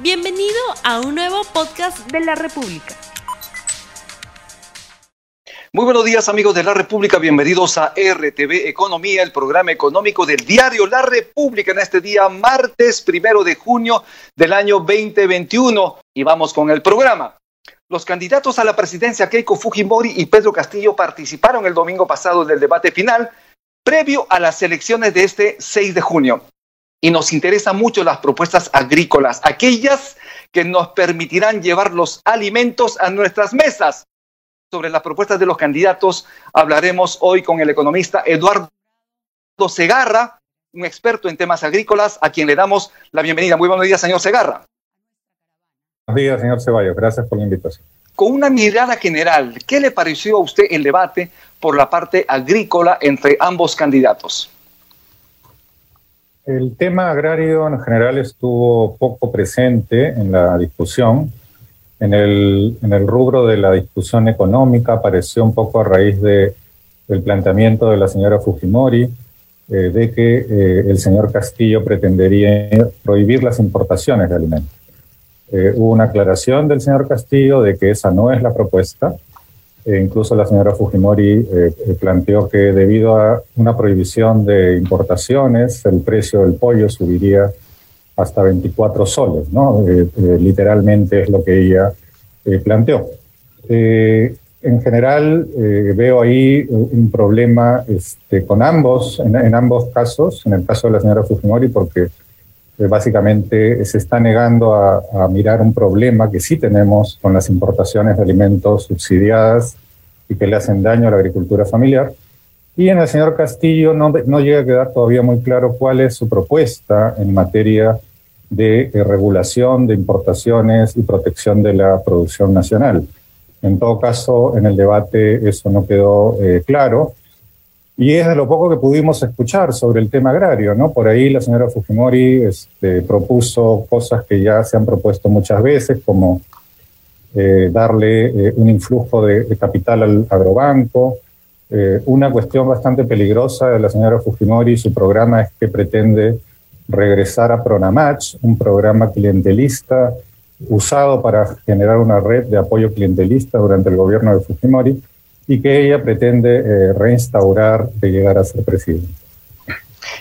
Bienvenido a un nuevo podcast de la República. Muy buenos días amigos de la República, bienvenidos a RTV Economía, el programa económico del diario La República en este día martes primero de junio del año 2021 y vamos con el programa. Los candidatos a la presidencia Keiko Fujimori y Pedro Castillo participaron el domingo pasado del debate final previo a las elecciones de este 6 de junio y nos interesan mucho las propuestas agrícolas, aquellas que nos permitirán llevar los alimentos a nuestras mesas. Sobre las propuestas de los candidatos hablaremos hoy con el economista Eduardo Segarra, un experto en temas agrícolas, a quien le damos la bienvenida. Muy buenos días, señor Segarra. Buenos días, señor Ceballos. Gracias por la invitación. Con una mirada general, ¿qué le pareció a usted el debate por la parte agrícola entre ambos candidatos? El tema agrario en general estuvo poco presente en la discusión. En el, en el rubro de la discusión económica apareció un poco a raíz de, del planteamiento de la señora Fujimori eh, de que eh, el señor Castillo pretendería prohibir las importaciones de alimentos. Eh, hubo una aclaración del señor Castillo de que esa no es la propuesta, e incluso la señora Fujimori eh, eh, planteó que debido a una prohibición de importaciones, el precio del pollo subiría hasta 24 soles, ¿no? Eh, literalmente es lo que ella planteó. en general, veo ahí un problema este, con ambos, en, ambos casos, en el caso de la señora Fujimori, porque básicamente se está negando a, mirar un problema que sí tenemos con las importaciones de alimentos subsidiadas y que le hacen daño a la agricultura familiar. Y en el señor Castillo no, no llega a quedar todavía muy claro cuál es su propuesta en materia de eh, regulación de importaciones y protección de la producción nacional. En todo caso, en el debate eso no quedó eh, claro. Y es de lo poco que pudimos escuchar sobre el tema agrario, ¿no? Por ahí la señora Fujimori este, propuso cosas que ya se han propuesto muchas veces, como eh, darle eh, un influjo de, capital al agrobanco. Eh, una cuestión bastante peligrosa de la señora Fujimori, su programa es que pretende regresar a Pronamach, un programa clientelista usado para generar una red de apoyo clientelista durante el gobierno de Fujimori y que ella pretende eh, reinstaurar de llegar a ser presidente.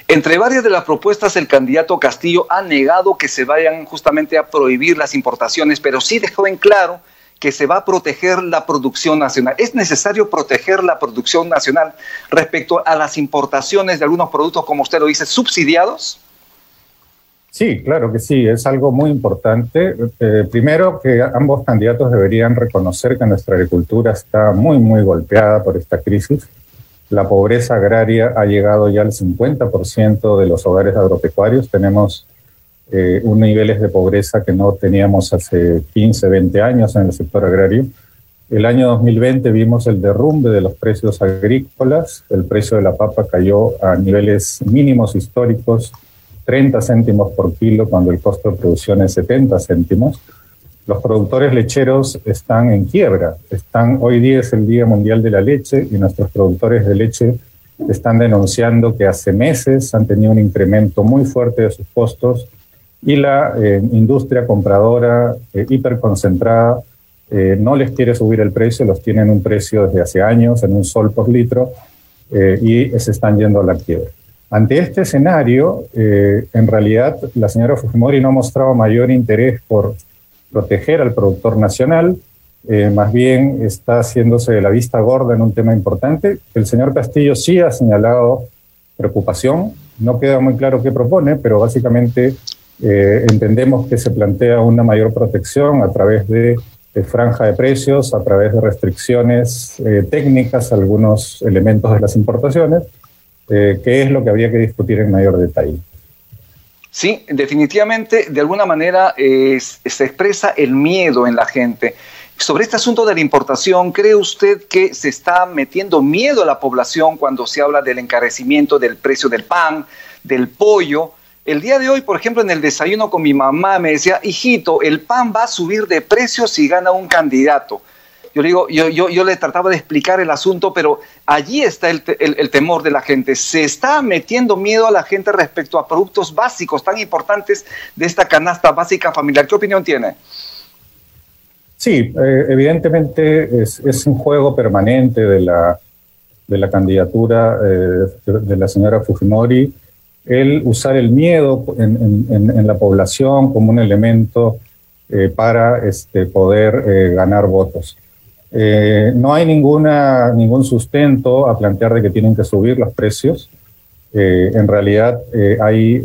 Entre varias de las propuestas, el candidato Castillo ha negado que se vayan justamente a prohibir las importaciones, pero sí dejó en claro que se va a proteger la producción nacional. ¿Es necesario proteger la producción nacional respecto a las importaciones de algunos productos, como usted lo dice, subsidiados? Sí, claro que sí, es algo muy importante. Eh, primero, que ambos candidatos deberían reconocer que nuestra agricultura está muy, muy golpeada por esta crisis. La pobreza agraria ha llegado ya al 50% de los hogares agropecuarios. Tenemos eh, niveles de pobreza que no teníamos hace 15, 20 años en el sector agrario. El año 2020 vimos el derrumbe de los precios agrícolas. El precio de la papa cayó a niveles mínimos históricos 30 céntimos por kilo cuando el costo de producción es 70 céntimos. Los productores lecheros están en quiebra. Están, hoy día es el Día Mundial de la Leche y nuestros productores de leche están denunciando que hace meses han tenido un incremento muy fuerte de sus costos y la eh, industria compradora eh, hiperconcentrada eh, no les quiere subir el precio, los tienen un precio desde hace años en un sol por litro y se están yendo a la quiebra. Ante este escenario, eh, en realidad la señora Fujimori no mostraba mayor interés por proteger al productor nacional, eh, más bien está haciéndose de la vista gorda en un tema importante. El señor Castillo sí ha señalado preocupación, no queda muy claro qué propone, pero básicamente eh, entendemos que se plantea una mayor protección a través de, franja de precios, a través de restricciones técnicas algunos elementos de las importaciones eh, qué es lo que habría que discutir en mayor detalle. Sí, definitivamente, de alguna manera se expresa el miedo en la gente. Sobre este asunto de la importación, ¿cree usted que se está metiendo miedo a la población cuando se habla del encarecimiento del precio del pan, del pollo? El día de hoy, por ejemplo, en el desayuno con mi mamá me decía, hijito, el pan va a subir de precio si gana un candidato. Yo le digo, yo, yo, yo le trataba de explicar el asunto, pero allí está el, el, temor de la gente. Se está metiendo miedo a la gente respecto a productos básicos tan importantes de esta canasta básica familiar. ¿Qué opinión tiene? Sí, eh, evidentemente es, un juego permanente de la, de la candidatura eh, de la señora Fujimori el usar el miedo en, en, la población como un elemento eh, para este, poder eh, ganar votos. Eh, no hay ninguna, ningún sustento a plantear de que tienen que subir los precios. en realidad, hay,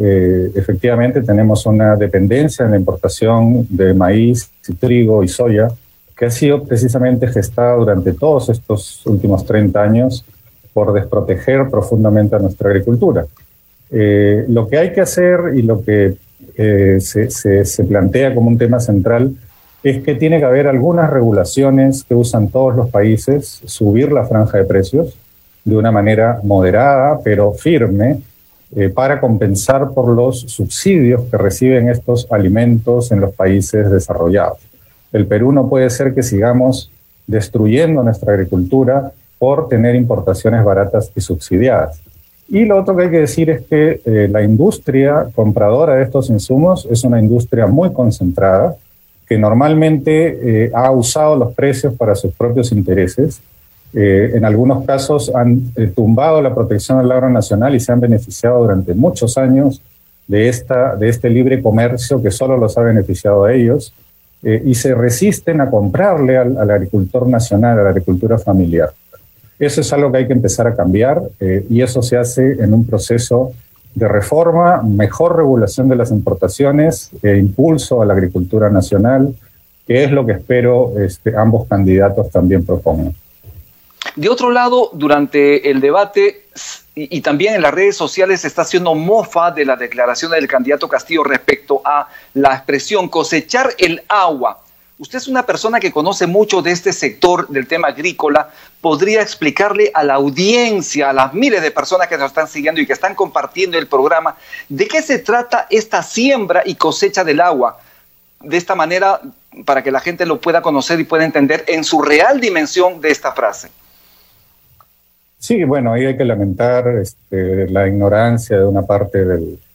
efectivamente, tenemos una dependencia en la importación de maíz, trigo y soya, que ha sido precisamente gestada durante todos estos últimos 30 años por desproteger profundamente a nuestra agricultura. Eh, lo que hay que hacer y lo que eh, se, se, plantea como un tema central es que tiene que haber algunas regulaciones que usan todos los países, subir la franja de precios de una manera moderada pero firme eh, para compensar por los subsidios que reciben estos alimentos en los países desarrollados. El Perú no puede ser que sigamos destruyendo nuestra agricultura por tener importaciones baratas y subsidiadas. Y lo otro que hay que decir es que eh, la industria compradora de estos insumos es una industria muy concentrada, que normalmente eh, ha usado los precios para sus propios intereses. Eh, en algunos casos han tumbado la protección del agro nacional y se han beneficiado durante muchos años de, esta, de este libre comercio que solo los ha beneficiado a ellos y se resisten a comprarle al, al agricultor nacional, a la agricultura familiar. Eso es algo que hay que empezar a cambiar eh, y eso se hace en un proceso de reforma, mejor regulación de las importaciones e impulso a la agricultura nacional, que es lo que espero este, ambos candidatos también propongan. De otro lado, durante el debate y, y, también en las redes sociales se está haciendo mofa de la declaración del candidato Castillo respecto a la expresión cosechar el agua Usted es una persona que conoce mucho de este sector del tema agrícola. ¿Podría explicarle a la audiencia, a las miles de personas que nos están siguiendo y que están compartiendo el programa, de qué se trata esta siembra y cosecha del agua? De esta manera, para que la gente lo pueda conocer y pueda entender en su real dimensión de esta frase. Sí, bueno, ahí hay que lamentar este, la ignorancia de una parte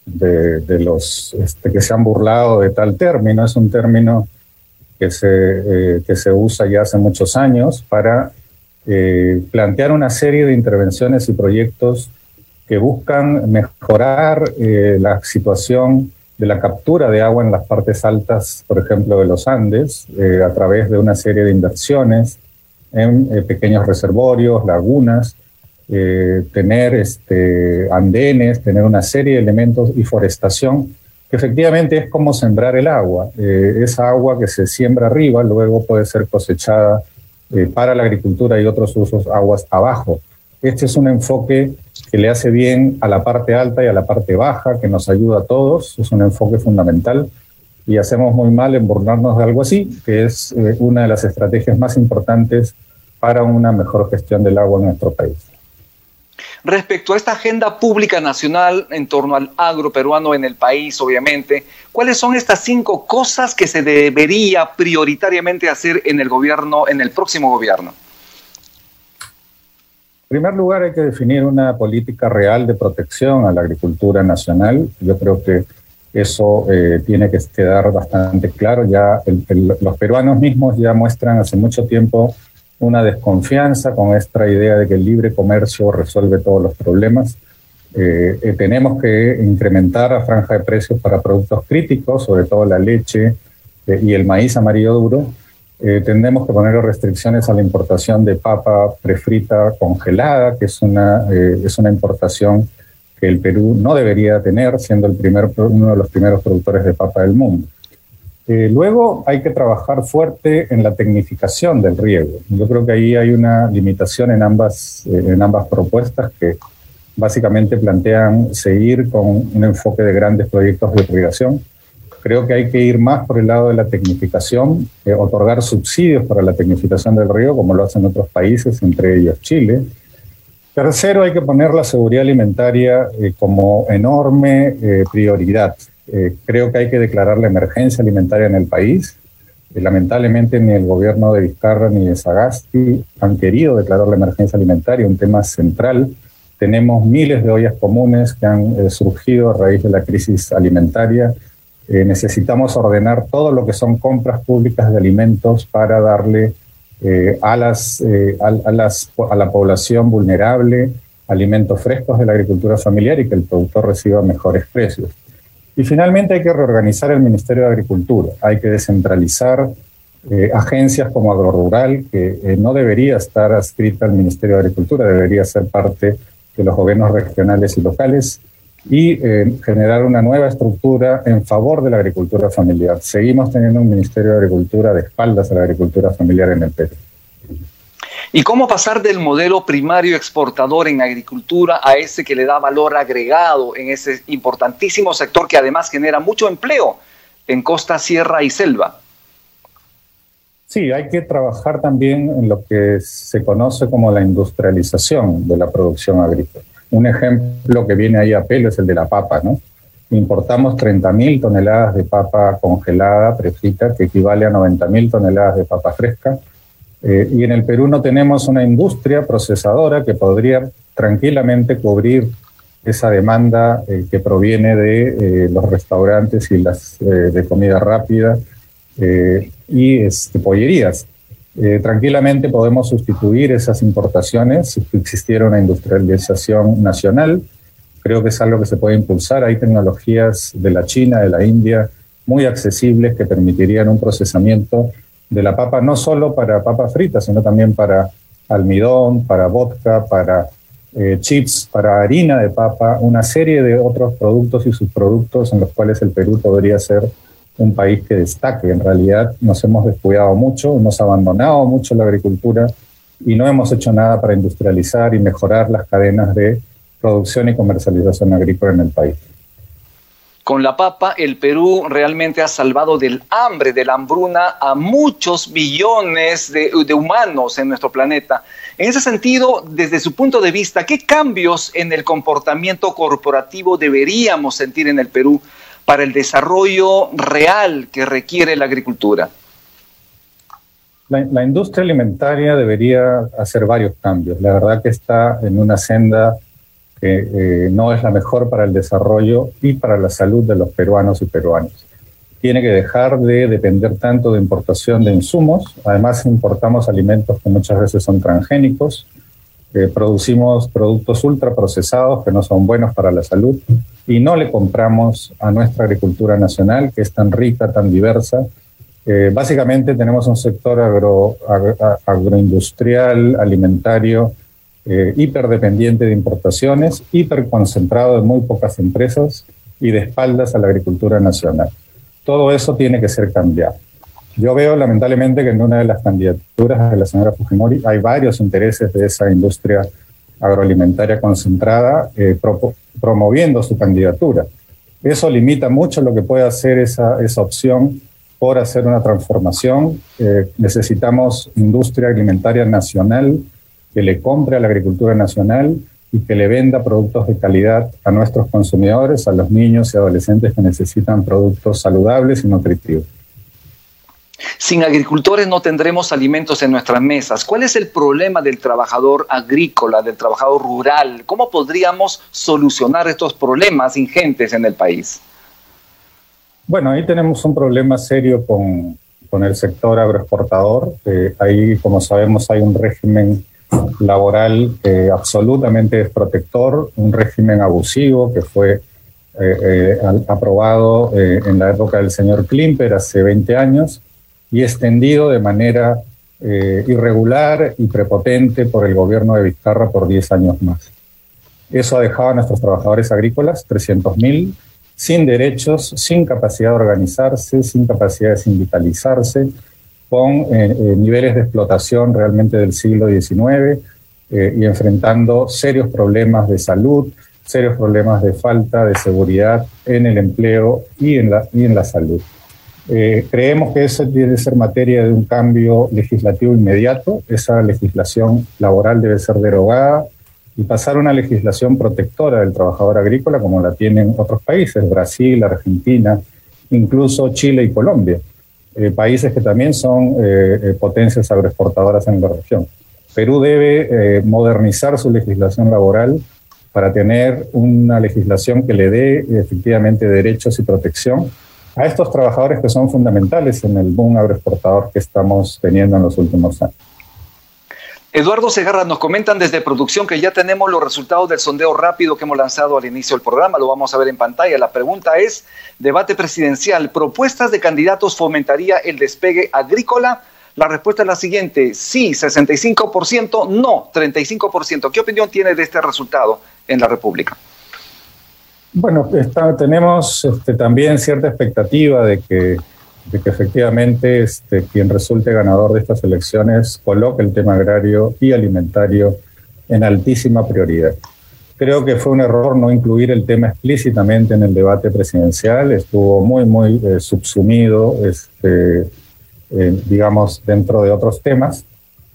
de, los este, que se han burlado de tal término. Es un término que se, eh, que se usa ya hace muchos años para eh, plantear una serie de intervenciones y proyectos que buscan mejorar eh, la situación de la captura de agua en las partes altas, por ejemplo, de los Andes, a través de una serie de inversiones en pequeños reservorios, lagunas, tener este, andenes, tener una serie de elementos y forestación efectivamente es como sembrar el agua. Eh, esa agua que se siembra arriba luego puede ser cosechada eh, para la agricultura y otros usos aguas abajo. Este es un enfoque que le hace bien a la parte alta y a la parte baja, que nos ayuda a todos, es un enfoque fundamental y hacemos muy mal en burlarnos de algo así, que es eh, una de las estrategias más importantes para una mejor gestión del agua en nuestro país. Respecto a esta agenda pública nacional en torno al agro peruano en el país, obviamente, ¿cuáles son estas cinco cosas que se debería prioritariamente hacer en el gobierno, en el próximo gobierno? En primer lugar, hay que definir una política real de protección a la agricultura nacional. Yo creo que eso eh, tiene que quedar bastante claro. Ya los peruanos mismos ya muestran hace mucho tiempo una desconfianza con esta idea de que el libre comercio resuelve todos los problemas. Eh, eh, tenemos que incrementar la franja de precios para productos críticos, sobre todo la leche eh, y el maíz amarillo duro. tendremos que poner restricciones a la importación de papa prefrita congelada, que es una, es una importación que el Perú no debería tener, siendo el primer, uno de los primeros productores de papa del mundo. Eh, luego hay que trabajar fuerte en la tecnificación del riego. Yo creo que ahí hay una limitación en ambas, eh, en ambas propuestas que básicamente plantean seguir con un enfoque de grandes proyectos de irrigación. Creo que hay que ir más por el lado de la tecnificación, eh, otorgar subsidios para la tecnificación del riego, como lo hacen otros países, entre ellos Chile. Tercero, hay que poner la seguridad alimentaria como enorme prioridad. Eh, creo que hay que declarar la emergencia alimentaria en el país. lamentablemente ni el gobierno de Vizcarra ni de Sagasti han querido declarar la emergencia alimentaria, un tema central. Tenemos miles de ollas comunes que han surgido a raíz de la crisis alimentaria. necesitamos ordenar todo lo que son compras públicas de alimentos para darle a, a la población vulnerable alimentos frescos de la agricultura familiar y que el productor reciba mejores precios. Y finalmente hay que reorganizar el Ministerio de Agricultura, hay que descentralizar eh, agencias como AgroRural, que eh, no debería estar adscrita al Ministerio de Agricultura, debería ser parte de los gobiernos regionales y locales, y eh, generar una nueva estructura en favor de la agricultura familiar. Seguimos teniendo un Ministerio de Agricultura de espaldas a la agricultura familiar en el Perú. ¿Y cómo pasar del modelo primario exportador en agricultura a ese que le da valor agregado en ese importantísimo sector que además genera mucho empleo en costa, sierra y selva? Sí, hay que trabajar también en lo que se conoce como la industrialización de la producción agrícola. Un ejemplo que viene ahí a pelo es el de la papa, ¿no? Importamos 30.000 toneladas de papa congelada, prefrita, que equivale a 90.000 toneladas de papa fresca eh, y en el Perú no tenemos una industria procesadora que podría tranquilamente cubrir esa demanda eh, que proviene de eh, los restaurantes y las de comida rápida y este, pollerías. tranquilamente podemos sustituir esas importaciones si existiera una industrialización nacional. Creo que es algo que se puede impulsar. Hay tecnologías de la China, de la India, muy accesibles que permitirían un procesamiento de la papa, no solo para papa frita, sino también para almidón, para vodka, para eh, chips, para harina de papa, una serie de otros productos y subproductos en los cuales el Perú podría ser un país que destaque. En realidad nos hemos descuidado mucho, hemos abandonado mucho la agricultura y no hemos hecho nada para industrializar y mejorar las cadenas de producción y comercialización agrícola en el país. Con la papa, el Perú realmente ha salvado del hambre, de la hambruna a muchos billones de, humanos en nuestro planeta. En ese sentido, desde su punto de vista, ¿qué cambios en el comportamiento corporativo deberíamos sentir en el Perú para el desarrollo real que requiere la agricultura? la industria alimentaria debería hacer varios cambios. La verdad que está en una senda que eh, no es la mejor para el desarrollo y para la salud de los peruanos y peruanas. Tiene que dejar de depender tanto de importación de insumos. Además, importamos alimentos que muchas veces son transgénicos. Eh, producimos productos ultraprocesados que no son buenos para la salud y no le compramos a nuestra agricultura nacional, que es tan rica, tan diversa. Eh, básicamente tenemos un sector agro, agroindustrial, alimentario, eh, hiperdependiente de importaciones, hiperconcentrado en muy pocas empresas y de espaldas a la agricultura nacional. Todo eso tiene que ser cambiado. Yo veo lamentablemente que en una de las candidaturas de la señora Fujimori hay varios intereses de esa industria agroalimentaria concentrada eh, promoviendo su candidatura. Eso limita mucho lo que puede hacer esa, esa opción por hacer una transformación. Eh, necesitamos industria alimentaria nacional que le compre a la agricultura nacional y que le venda productos de calidad a nuestros consumidores, a los niños y adolescentes que necesitan productos saludables y nutritivos. Sin agricultores no tendremos alimentos en nuestras mesas. ¿Cuál es el problema del trabajador agrícola, del trabajador rural? ¿Cómo podríamos solucionar estos problemas ingentes en el país? Bueno, ahí tenemos un problema serio con, con el sector agroexportador. Eh, ahí, como sabemos, hay un régimen laboral eh, absolutamente desprotector, un régimen abusivo que fue eh, eh, aprobado en la época del señor Klimper hace 20 años y extendido de manera irregular y prepotente por el gobierno de Vizcarra por 10 años más. Eso ha dejado a nuestros trabajadores agrícolas, 300.000, sin derechos, sin capacidad de organizarse, sin capacidad de sindicalizarse, con eh, eh, niveles de explotación realmente del siglo XIX eh, y enfrentando serios problemas de salud, serios problemas de falta de seguridad en el empleo y en la, y en la salud. creemos que eso debe ser materia de un cambio legislativo inmediato. Esa legislación laboral debe ser derogada y pasar a una legislación protectora del trabajador agrícola como la tienen otros países, Brasil, Argentina, incluso Chile y Colombia. Eh, países que también son potencias agroexportadoras en la región. Perú debe modernizar su legislación laboral para tener una legislación que le dé efectivamente derechos y protección a estos trabajadores que son fundamentales en el boom agroexportador que estamos teniendo en los últimos años. Eduardo Segarra, nos comentan desde producción que ya tenemos los resultados del sondeo rápido que hemos lanzado al inicio del programa, lo vamos a ver en pantalla. La pregunta es, debate presidencial, ¿propuestas de candidatos fomentaría el despegue agrícola? La respuesta es la siguiente, sí, 65%, no, 35%. ¿Qué opinión tiene de este resultado en la República? Bueno, tenemos este, también cierta expectativa de que, que efectivamente este, quien resulte ganador de estas elecciones coloque el tema agrario y alimentario en altísima prioridad. Creo que fue un error no incluir el tema explícitamente en el debate presidencial, estuvo muy, muy eh, subsumido, este, eh, digamos, dentro de otros temas.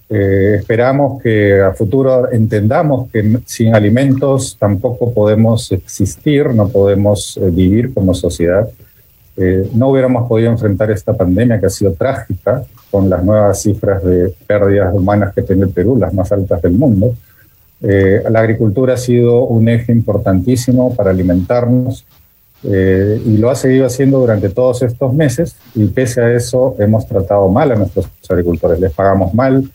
Eh, esperamos que a futuro entendamos que sin alimentos tampoco podemos existir, no podemos eh, vivir como sociedad. Eh, no hubiéramos podido enfrentar esta pandemia que ha sido trágica, con las nuevas cifras de pérdidas humanas que tiene el Perú, las más altas del mundo. la agricultura ha sido un eje importantísimo para alimentarnos y lo ha seguido haciendo durante todos estos meses y pese a eso hemos tratado mal a nuestros agricultores, les pagamos mal,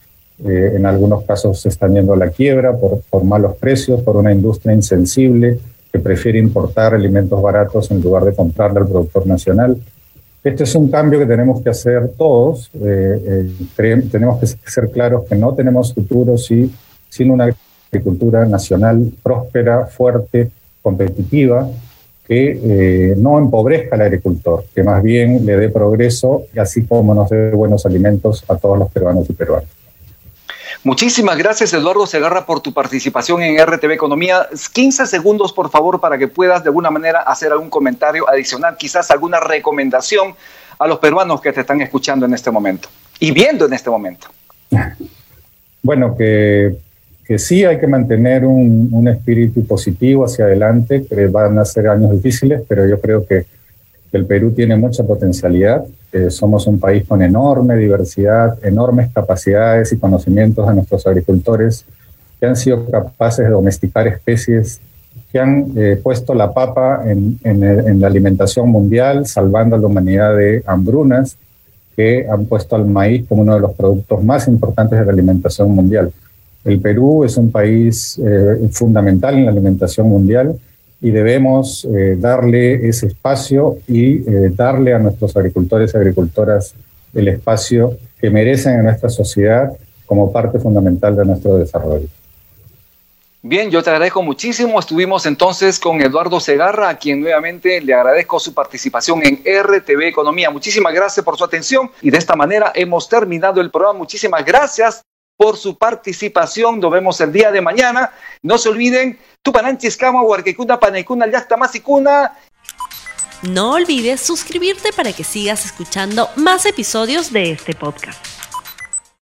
eh, en algunos casos se están yendo a la quiebra por, por, malos precios, por una industria insensible que prefiere importar alimentos baratos en lugar de comprarle al productor nacional. Este es un cambio que tenemos que hacer todos. Eh, eh, tenemos que ser claros que no tenemos futuro si, sin una agricultura nacional próspera, fuerte, competitiva, que no empobrezca al agricultor, que más bien le dé progreso, así como nos dé buenos alimentos a todos los peruanos y peruanas. Muchísimas gracias, Eduardo Segarra, por tu participación en RTV Economía. 15 segundos, por favor, para que puedas de alguna manera hacer algún comentario adicional, quizás alguna recomendación a los peruanos que te están escuchando en este momento y viendo en este momento. Bueno, que, que sí hay que mantener un, un espíritu positivo hacia adelante, que van a ser años difíciles, pero yo creo que el Perú tiene mucha potencialidad. Eh, somos un país con enorme diversidad, enormes capacidades y conocimientos de nuestros agricultores que han sido capaces de domesticar especies que han eh, puesto la papa en, en, la alimentación mundial, salvando a la humanidad de hambrunas, que han puesto al maíz como uno de los productos más importantes de la alimentación mundial. El Perú es un país eh, fundamental en la alimentación mundial y debemos eh, darle ese espacio y eh, darle a nuestros agricultores y agricultoras el espacio que merecen en nuestra sociedad como parte fundamental de nuestro desarrollo. Bien, yo te agradezco muchísimo. Estuvimos entonces con Eduardo Segarra, a quien nuevamente le agradezco su participación en RTV Economía. Muchísimas gracias por su atención y de esta manera hemos terminado el programa. Muchísimas gracias por su participación. Nos vemos el día de mañana. No se olviden, Tupananchis Kama, Huarquecuna, Panecuna, Yasta, Masicuna. No olvides suscribirte para que sigas escuchando más episodios de este podcast.